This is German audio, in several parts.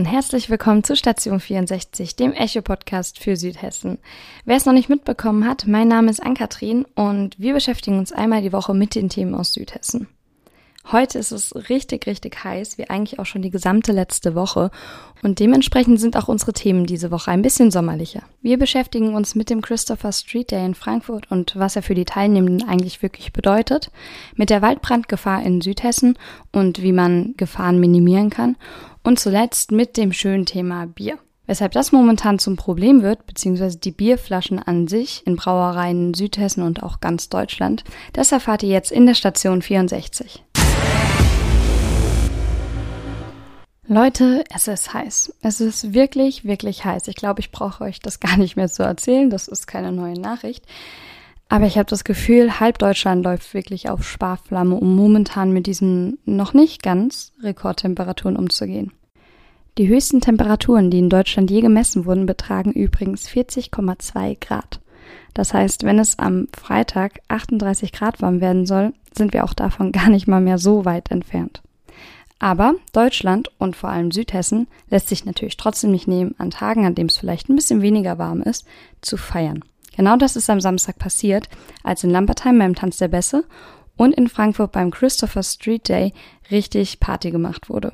und herzlich willkommen zu Station 64, dem Echo-Podcast für Südhessen. Wer es noch nicht mitbekommen hat, mein Name ist Ann-Kathrin und wir beschäftigen uns einmal die Woche mit den Themen aus Südhessen. Heute ist es richtig, richtig heiß, wie eigentlich auch schon die gesamte letzte Woche. Und dementsprechend sind auch unsere Themen diese Woche ein bisschen sommerlicher. Wir beschäftigen uns mit dem Christopher Street Day in Frankfurt und was er für die Teilnehmenden eigentlich wirklich bedeutet, mit der Waldbrandgefahr in Südhessen und wie man Gefahren minimieren kann und zuletzt mit dem schönen Thema Bier. Weshalb das momentan zum Problem wird, beziehungsweise die Bierflaschen an sich in Brauereien in Südhessen und auch ganz Deutschland, das erfahrt ihr jetzt in der Station 64. Leute, es ist heiß. Es ist wirklich, wirklich heiß. Ich glaube, ich brauche euch das gar nicht mehr zu erzählen. Das ist keine neue Nachricht. Aber ich habe das Gefühl, halb Deutschland läuft wirklich auf Sparflamme, um momentan mit diesen noch nicht ganz Rekordtemperaturen umzugehen. Die höchsten Temperaturen, die in Deutschland je gemessen wurden, betragen übrigens 40,2 Grad. Das heißt, wenn es am Freitag 38 Grad warm werden soll, sind wir auch davon gar nicht mal mehr so weit entfernt. Aber Deutschland und vor allem Südhessen lässt sich natürlich trotzdem nicht nehmen, an Tagen, an dem es vielleicht ein bisschen weniger warm ist, zu feiern. Genau das ist am Samstag passiert, als in Lampertheim beim Tanz der Bässe und in Frankfurt beim Christopher Street Day richtig Party gemacht wurde.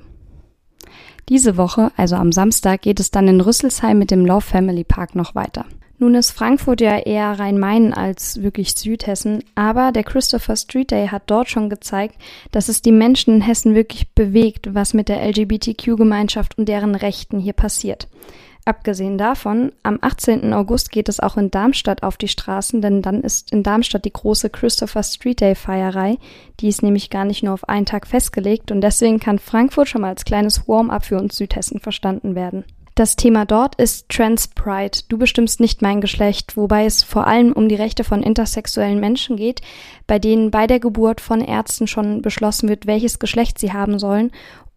Diese Woche, also am Samstag, geht es dann in Rüsselsheim mit dem Love Family Park noch weiter. Nun ist Frankfurt ja eher Rhein-Main als wirklich Südhessen, aber der Christopher Street Day hat dort schon gezeigt, dass es die Menschen in Hessen wirklich bewegt, was mit der LGBTQ-Gemeinschaft und deren Rechten hier passiert. Abgesehen davon, am 18. August geht es auch in Darmstadt auf die Straßen, denn dann ist in Darmstadt die große Christopher Street Day Feierei. Die ist nämlich gar nicht nur auf einen Tag festgelegt und deswegen kann Frankfurt schon mal als kleines Warm-up für uns Südhessen verstanden werden. Das Thema dort ist Trans Pride. Du bestimmst nicht mein Geschlecht, wobei es vor allem um die Rechte von intersexuellen Menschen geht, bei denen bei der Geburt von Ärzten schon beschlossen wird, welches Geschlecht sie haben sollen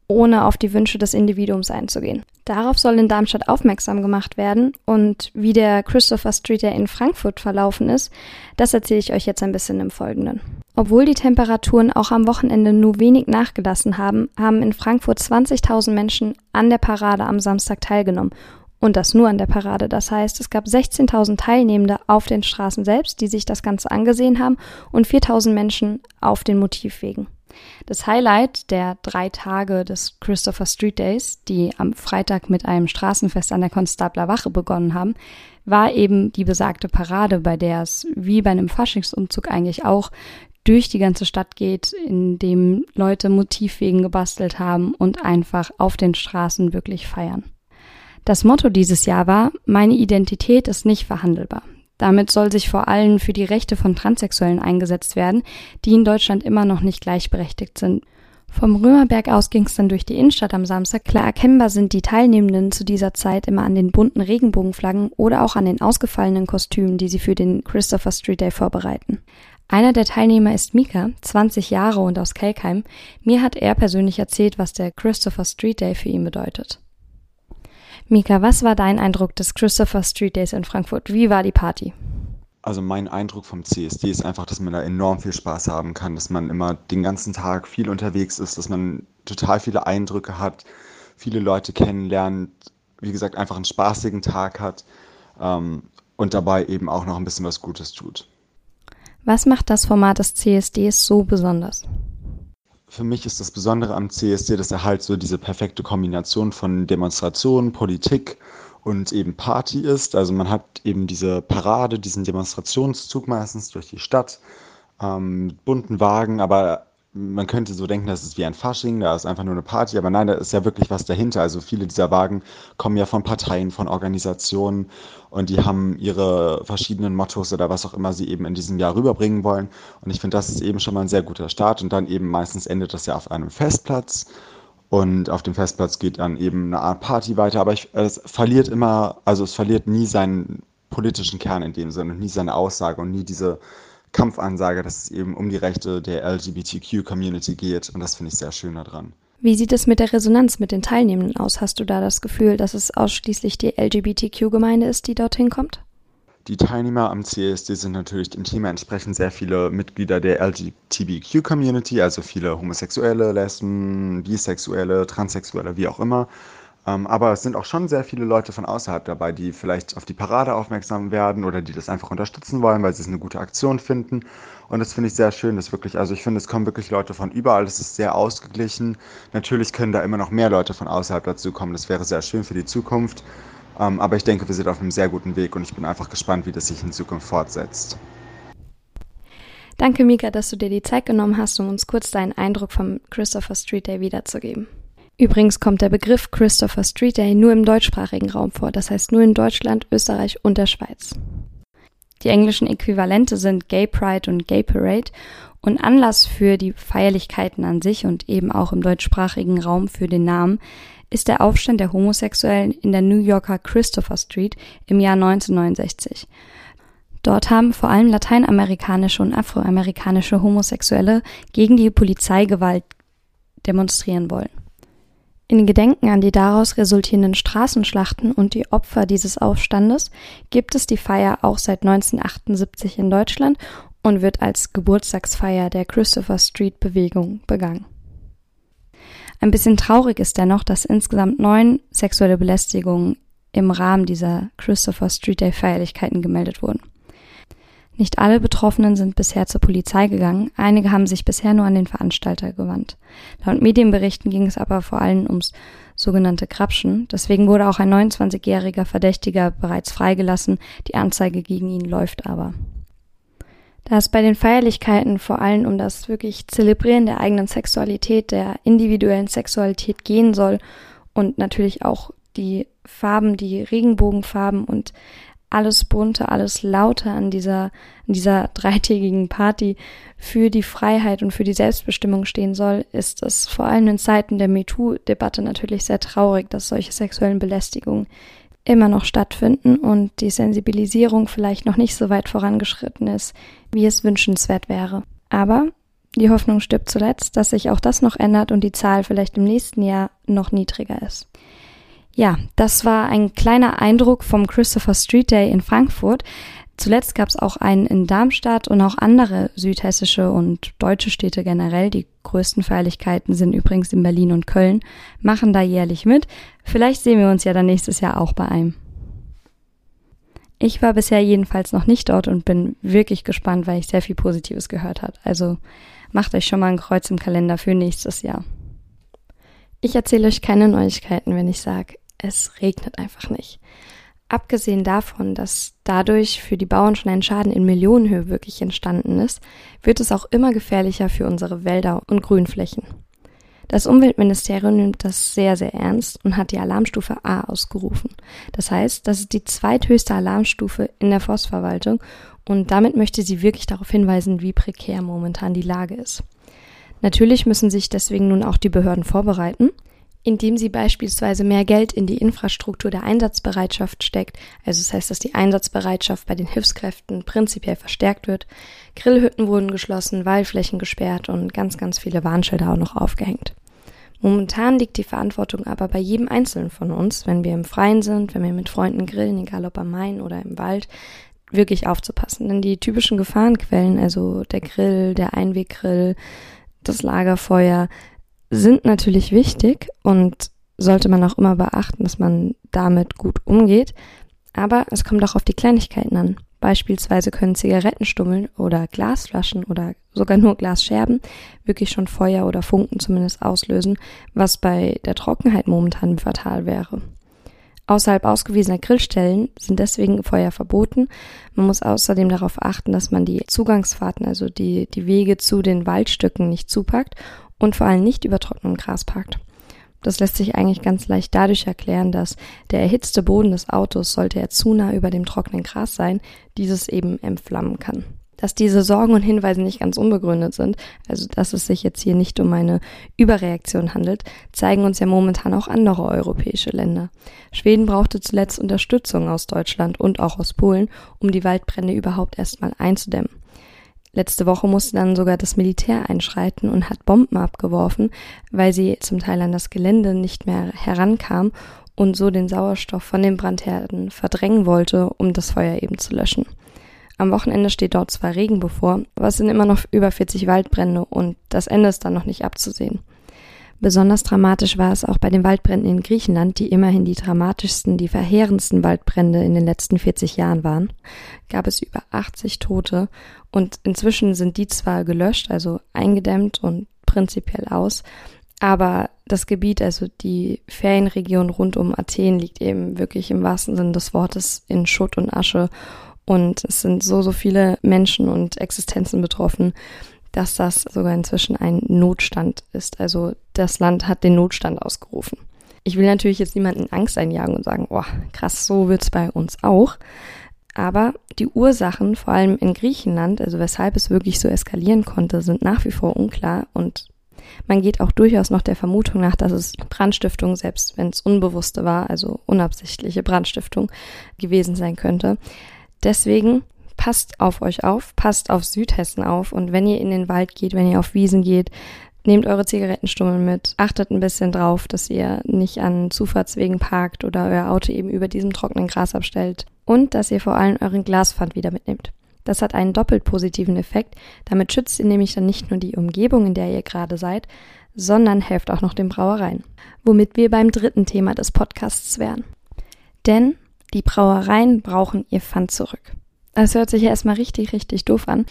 ohne auf die Wünsche des Individuums einzugehen. Darauf soll in Darmstadt aufmerksam gemacht werden und wie der Christopher Street Day in Frankfurt verlaufen ist, das erzähle ich euch jetzt ein bisschen im Folgenden. Obwohl die Temperaturen auch am Wochenende nur wenig nachgelassen haben, haben in Frankfurt 20.000 Menschen an der Parade am Samstag teilgenommen. Und das nur an der Parade. Das heißt, es gab 16.000 Teilnehmende auf den Straßen selbst, die sich das Ganze angesehen haben, und 4.000 Menschen auf den Motivwegen. Das Highlight der drei Tage des Christopher Street Days, die am Freitag mit einem Straßenfest an der Konstabler Wache begonnen haben, war eben die besagte Parade, bei der es wie bei einem Faschingsumzug eigentlich auch durch die ganze Stadt geht, in dem Leute Motivwegen gebastelt haben und einfach auf den Straßen wirklich feiern. Das Motto dieses Jahr war, meine Identität ist nicht verhandelbar. Damit soll sich vor allem für die Rechte von Transsexuellen eingesetzt werden, die in Deutschland immer noch nicht gleichberechtigt sind. Vom Römerberg aus ging es dann durch die Innenstadt am Samstag. Klar erkennbar sind die Teilnehmenden zu dieser Zeit immer an den bunten Regenbogenflaggen oder auch an den ausgefallenen Kostümen, die sie für den Christopher Street Day vorbereiten. Einer der Teilnehmer ist Mika, 20 Jahre und aus Kelkheim. Mir hat er persönlich erzählt, was der Christopher Street Day für ihn bedeutet. Mika, was war dein Eindruck des Christopher Street Days in Frankfurt? Wie war die Party? Also mein Eindruck vom CSD ist einfach, dass man da enorm viel Spaß haben kann, dass man immer den ganzen Tag viel unterwegs ist, dass man total viele Eindrücke hat, viele Leute kennenlernt, wie gesagt, einfach einen spaßigen Tag hat ähm, und dabei eben auch noch ein bisschen was Gutes tut. Was macht das Format des CSDs so besonders? Für mich ist das Besondere am CSD, dass er halt so diese perfekte Kombination von Demonstration, Politik und eben Party ist. Also man hat eben diese Parade, diesen Demonstrationszug meistens durch die Stadt, ähm, mit bunten Wagen, aber man könnte so denken, das ist wie ein Fasching, da ist einfach nur eine Party, aber nein, da ist ja wirklich was dahinter. Also viele dieser Wagen kommen ja von Parteien, von Organisationen und die haben ihre verschiedenen Mottos oder was auch immer sie eben in diesem Jahr rüberbringen wollen. Und ich finde, das ist eben schon mal ein sehr guter Start und dann eben meistens endet das ja auf einem Festplatz. Und auf dem Festplatz geht dann eben eine Art Party weiter, aber ich, es verliert immer, also es verliert nie seinen politischen Kern in dem Sinne, nie seine Aussage und nie diese Kampfansage, dass es eben um die Rechte der LGBTQ-Community geht. Und das finde ich sehr schön daran. Wie sieht es mit der Resonanz mit den Teilnehmenden aus? Hast du da das Gefühl, dass es ausschließlich die LGBTQ-Gemeinde ist, die dorthin kommt? Die Teilnehmer am CSD sind natürlich dem Thema entsprechend sehr viele Mitglieder der LGBTQ-Community, also viele Homosexuelle, Lesben, Bisexuelle, Transsexuelle, wie auch immer. Ähm, aber es sind auch schon sehr viele Leute von außerhalb dabei, die vielleicht auf die Parade aufmerksam werden oder die das einfach unterstützen wollen, weil sie es eine gute Aktion finden. Und das finde ich sehr schön, dass wirklich, also ich finde, es kommen wirklich Leute von überall, es ist sehr ausgeglichen. Natürlich können da immer noch mehr Leute von außerhalb dazu kommen, das wäre sehr schön für die Zukunft. Ähm, aber ich denke, wir sind auf einem sehr guten Weg und ich bin einfach gespannt, wie das sich in Zukunft fortsetzt. Danke, Mika, dass du dir die Zeit genommen hast, um uns kurz deinen Eindruck vom Christopher Street Day wiederzugeben. Übrigens kommt der Begriff Christopher Street Day nur im deutschsprachigen Raum vor, das heißt nur in Deutschland, Österreich und der Schweiz. Die englischen Äquivalente sind Gay Pride und Gay Parade und Anlass für die Feierlichkeiten an sich und eben auch im deutschsprachigen Raum für den Namen ist der Aufstand der Homosexuellen in der New Yorker Christopher Street im Jahr 1969. Dort haben vor allem lateinamerikanische und afroamerikanische Homosexuelle gegen die Polizeigewalt demonstrieren wollen. In Gedenken an die daraus resultierenden Straßenschlachten und die Opfer dieses Aufstandes gibt es die Feier auch seit 1978 in Deutschland und wird als Geburtstagsfeier der Christopher Street Bewegung begangen. Ein bisschen traurig ist dennoch, dass insgesamt neun sexuelle Belästigungen im Rahmen dieser Christopher Street Day Feierlichkeiten gemeldet wurden. Nicht alle Betroffenen sind bisher zur Polizei gegangen, einige haben sich bisher nur an den Veranstalter gewandt. Laut Medienberichten ging es aber vor allem ums sogenannte Krapschen, deswegen wurde auch ein 29-jähriger Verdächtiger bereits freigelassen, die Anzeige gegen ihn läuft aber. Da es bei den Feierlichkeiten vor allem um das wirklich Zelebrieren der eigenen Sexualität, der individuellen Sexualität gehen soll und natürlich auch die Farben, die Regenbogenfarben und alles bunte, alles lauter an dieser, an dieser dreitägigen Party für die Freiheit und für die Selbstbestimmung stehen soll, ist es vor allem in Zeiten der MeToo-Debatte natürlich sehr traurig, dass solche sexuellen Belästigungen immer noch stattfinden und die Sensibilisierung vielleicht noch nicht so weit vorangeschritten ist, wie es wünschenswert wäre. Aber die Hoffnung stirbt zuletzt, dass sich auch das noch ändert und die Zahl vielleicht im nächsten Jahr noch niedriger ist. Ja, das war ein kleiner Eindruck vom Christopher Street Day in Frankfurt. Zuletzt gab es auch einen in Darmstadt und auch andere südhessische und deutsche Städte generell. Die größten Feierlichkeiten sind übrigens in Berlin und Köln, machen da jährlich mit. Vielleicht sehen wir uns ja dann nächstes Jahr auch bei einem. Ich war bisher jedenfalls noch nicht dort und bin wirklich gespannt, weil ich sehr viel Positives gehört habe. Also macht euch schon mal ein Kreuz im Kalender für nächstes Jahr. Ich erzähle euch keine Neuigkeiten, wenn ich sage, es regnet einfach nicht. Abgesehen davon, dass dadurch für die Bauern schon ein Schaden in Millionenhöhe wirklich entstanden ist, wird es auch immer gefährlicher für unsere Wälder und Grünflächen. Das Umweltministerium nimmt das sehr, sehr ernst und hat die Alarmstufe A ausgerufen. Das heißt, das ist die zweithöchste Alarmstufe in der Forstverwaltung und damit möchte sie wirklich darauf hinweisen, wie prekär momentan die Lage ist. Natürlich müssen sich deswegen nun auch die Behörden vorbereiten indem sie beispielsweise mehr Geld in die Infrastruktur der Einsatzbereitschaft steckt, also das heißt, dass die Einsatzbereitschaft bei den Hilfskräften prinzipiell verstärkt wird. Grillhütten wurden geschlossen, Waldflächen gesperrt und ganz, ganz viele Warnschilder auch noch aufgehängt. Momentan liegt die Verantwortung aber bei jedem Einzelnen von uns, wenn wir im Freien sind, wenn wir mit Freunden grillen, egal ob am Main oder im Wald, wirklich aufzupassen. Denn die typischen Gefahrenquellen, also der Grill, der Einweggrill, das Lagerfeuer, sind natürlich wichtig und sollte man auch immer beachten, dass man damit gut umgeht. Aber es kommt auch auf die Kleinigkeiten an. Beispielsweise können Zigarettenstummeln oder Glasflaschen oder sogar nur Glasscherben wirklich schon Feuer oder Funken zumindest auslösen, was bei der Trockenheit momentan fatal wäre. Außerhalb ausgewiesener Grillstellen sind deswegen Feuer verboten. Man muss außerdem darauf achten, dass man die Zugangsfahrten, also die, die Wege zu den Waldstücken nicht zupackt und vor allem nicht über trockenem Gras parkt. Das lässt sich eigentlich ganz leicht dadurch erklären, dass der erhitzte Boden des Autos, sollte er zu nah über dem trockenen Gras sein, dieses eben entflammen kann. Dass diese Sorgen und Hinweise nicht ganz unbegründet sind, also dass es sich jetzt hier nicht um eine Überreaktion handelt, zeigen uns ja momentan auch andere europäische Länder. Schweden brauchte zuletzt Unterstützung aus Deutschland und auch aus Polen, um die Waldbrände überhaupt erstmal einzudämmen. Letzte Woche musste dann sogar das Militär einschreiten und hat Bomben abgeworfen, weil sie zum Teil an das Gelände nicht mehr herankam und so den Sauerstoff von den Brandherden verdrängen wollte, um das Feuer eben zu löschen. Am Wochenende steht dort zwar Regen bevor, aber es sind immer noch über 40 Waldbrände und das Ende ist dann noch nicht abzusehen. Besonders dramatisch war es auch bei den Waldbränden in Griechenland, die immerhin die dramatischsten, die verheerendsten Waldbrände in den letzten 40 Jahren waren. Gab es über 80 Tote und inzwischen sind die zwar gelöscht, also eingedämmt und prinzipiell aus, aber das Gebiet, also die Ferienregion rund um Athen, liegt eben wirklich im wahrsten Sinne des Wortes in Schutt und Asche und es sind so, so viele Menschen und Existenzen betroffen, dass das sogar inzwischen ein Notstand ist. Also das Land hat den Notstand ausgerufen. Ich will natürlich jetzt niemanden Angst einjagen und sagen, oh, krass, so wird's bei uns auch. Aber die Ursachen, vor allem in Griechenland, also weshalb es wirklich so eskalieren konnte, sind nach wie vor unklar und man geht auch durchaus noch der Vermutung nach, dass es Brandstiftung, selbst wenn es unbewusste war, also unabsichtliche Brandstiftung gewesen sein könnte. Deswegen passt auf euch auf, passt auf Südhessen auf und wenn ihr in den Wald geht, wenn ihr auf Wiesen geht, nehmt eure Zigarettenstummel mit, achtet ein bisschen drauf, dass ihr nicht an Zufahrtswegen parkt oder euer Auto eben über diesem trockenen Gras abstellt und dass ihr vor allem euren Glaspfand wieder mitnehmt. Das hat einen doppelt positiven Effekt. Damit schützt ihr nämlich dann nicht nur die Umgebung, in der ihr gerade seid, sondern helft auch noch den Brauereien. Womit wir beim dritten Thema des Podcasts wären. Denn die Brauereien brauchen ihr Pfand zurück. Das hört sich ja erstmal richtig, richtig doof an.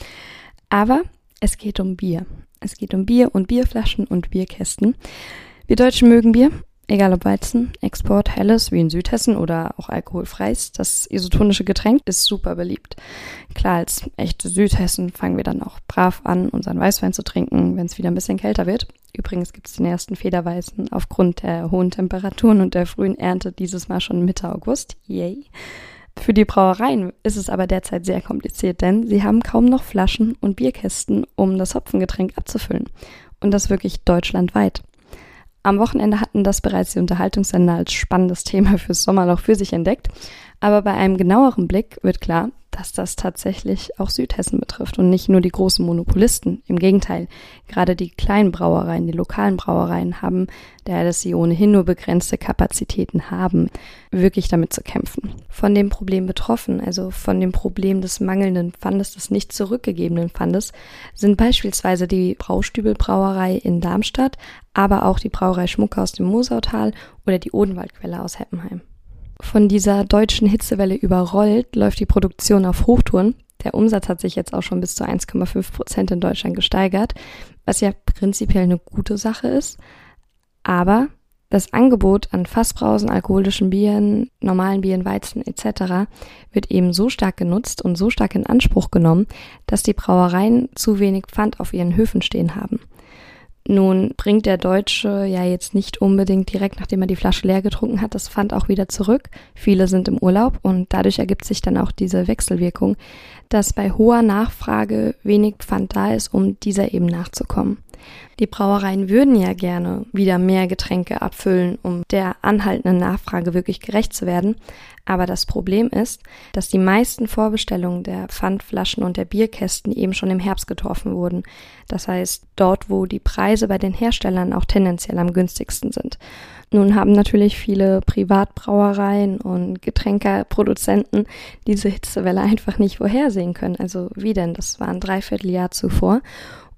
Aber es geht um Bier. Es geht um Bier und Bierflaschen und Bierkästen. Wir Deutschen mögen Bier, egal ob Weizen, Export, Helles wie in Südhessen oder auch alkoholfreies. Das isotonische Getränk ist super beliebt. Klar, als echte Südhessen fangen wir dann auch brav an, unseren Weißwein zu trinken, wenn es wieder ein bisschen kälter wird. Übrigens gibt es den ersten Federweißen aufgrund der hohen Temperaturen und der frühen Ernte dieses Mal schon Mitte August. Yay. Für die Brauereien ist es aber derzeit sehr kompliziert, denn sie haben kaum noch Flaschen und Bierkästen, um das Hopfengetränk abzufüllen. Und das wirklich deutschlandweit. Am Wochenende hatten das bereits die Unterhaltungssender als spannendes Thema fürs Sommerloch für sich entdeckt. Aber bei einem genaueren Blick wird klar, dass das tatsächlich auch Südhessen betrifft und nicht nur die großen Monopolisten. Im Gegenteil, gerade die kleinen Brauereien, die lokalen Brauereien haben, daher dass sie ohnehin nur begrenzte Kapazitäten haben, wirklich damit zu kämpfen. Von dem Problem betroffen, also von dem Problem des mangelnden Pfandes, des nicht zurückgegebenen Pfandes, sind beispielsweise die Braustübelbrauerei in Darmstadt, aber auch die Brauerei Schmucke aus dem Mosautal oder die Odenwaldquelle aus Heppenheim. Von dieser deutschen Hitzewelle überrollt, läuft die Produktion auf Hochtouren. Der Umsatz hat sich jetzt auch schon bis zu 1,5 Prozent in Deutschland gesteigert, was ja prinzipiell eine gute Sache ist. Aber das Angebot an Fassbrausen, alkoholischen Bieren, normalen Bieren, Weizen etc. wird eben so stark genutzt und so stark in Anspruch genommen, dass die Brauereien zu wenig Pfand auf ihren Höfen stehen haben. Nun bringt der Deutsche ja jetzt nicht unbedingt direkt, nachdem er die Flasche leer getrunken hat, das Pfand auch wieder zurück. Viele sind im Urlaub und dadurch ergibt sich dann auch diese Wechselwirkung, dass bei hoher Nachfrage wenig Pfand da ist, um dieser eben nachzukommen. Die Brauereien würden ja gerne wieder mehr Getränke abfüllen, um der anhaltenden Nachfrage wirklich gerecht zu werden. Aber das Problem ist, dass die meisten Vorbestellungen der Pfandflaschen und der Bierkästen eben schon im Herbst getroffen wurden. Das heißt, dort, wo die Preise bei den Herstellern auch tendenziell am günstigsten sind. Nun haben natürlich viele Privatbrauereien und Getränkeproduzenten diese Hitzewelle einfach nicht vorhersehen können. Also wie denn? Das war ein Dreivierteljahr zuvor.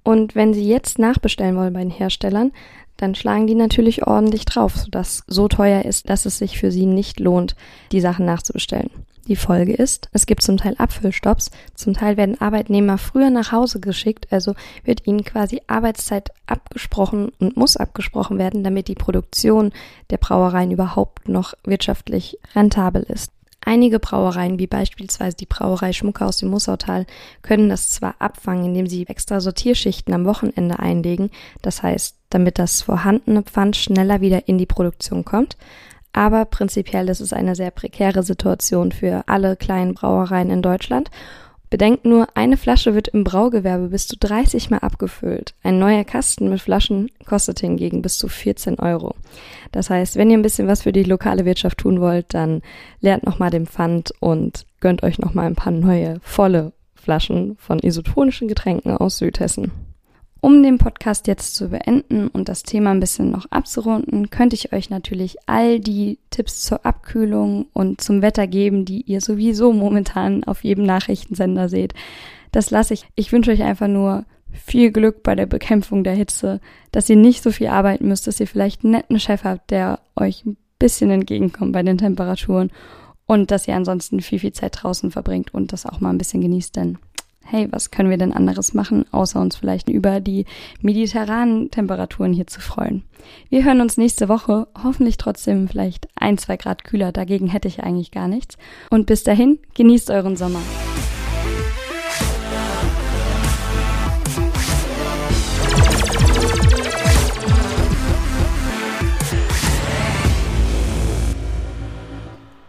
Und wenn Sie jetzt nachbestellen wollen bei den Herstellern, dann schlagen die natürlich ordentlich drauf, sodass so teuer ist, dass es sich für Sie nicht lohnt, die Sachen nachzubestellen. Die Folge ist, es gibt zum Teil Abfüllstopps, zum Teil werden Arbeitnehmer früher nach Hause geschickt, also wird ihnen quasi Arbeitszeit abgesprochen und muss abgesprochen werden, damit die Produktion der Brauereien überhaupt noch wirtschaftlich rentabel ist. Einige Brauereien, wie beispielsweise die Brauerei Schmucke aus dem Mussautal, können das zwar abfangen, indem sie extra Sortierschichten am Wochenende einlegen, das heißt, damit das vorhandene Pfand schneller wieder in die Produktion kommt, aber prinzipiell ist es eine sehr prekäre Situation für alle kleinen Brauereien in Deutschland Bedenkt nur, eine Flasche wird im Braugewerbe bis zu 30 Mal abgefüllt. Ein neuer Kasten mit Flaschen kostet hingegen bis zu 14 Euro. Das heißt, wenn ihr ein bisschen was für die lokale Wirtschaft tun wollt, dann lernt nochmal den Pfand und gönnt euch nochmal ein paar neue, volle Flaschen von isotonischen Getränken aus Südhessen. Um den Podcast jetzt zu beenden und das Thema ein bisschen noch abzurunden, könnte ich euch natürlich all die Tipps zur Abkühlung und zum Wetter geben, die ihr sowieso momentan auf jedem Nachrichtensender seht. Das lasse ich. Ich wünsche euch einfach nur viel Glück bei der Bekämpfung der Hitze, dass ihr nicht so viel arbeiten müsst, dass ihr vielleicht einen netten Chef habt, der euch ein bisschen entgegenkommt bei den Temperaturen und dass ihr ansonsten viel, viel Zeit draußen verbringt und das auch mal ein bisschen genießt, denn hey, was können wir denn anderes machen, außer uns vielleicht über die mediterranen Temperaturen hier zu freuen. Wir hören uns nächste Woche, hoffentlich trotzdem vielleicht ein, zwei Grad kühler, dagegen hätte ich eigentlich gar nichts. Und bis dahin, genießt euren Sommer.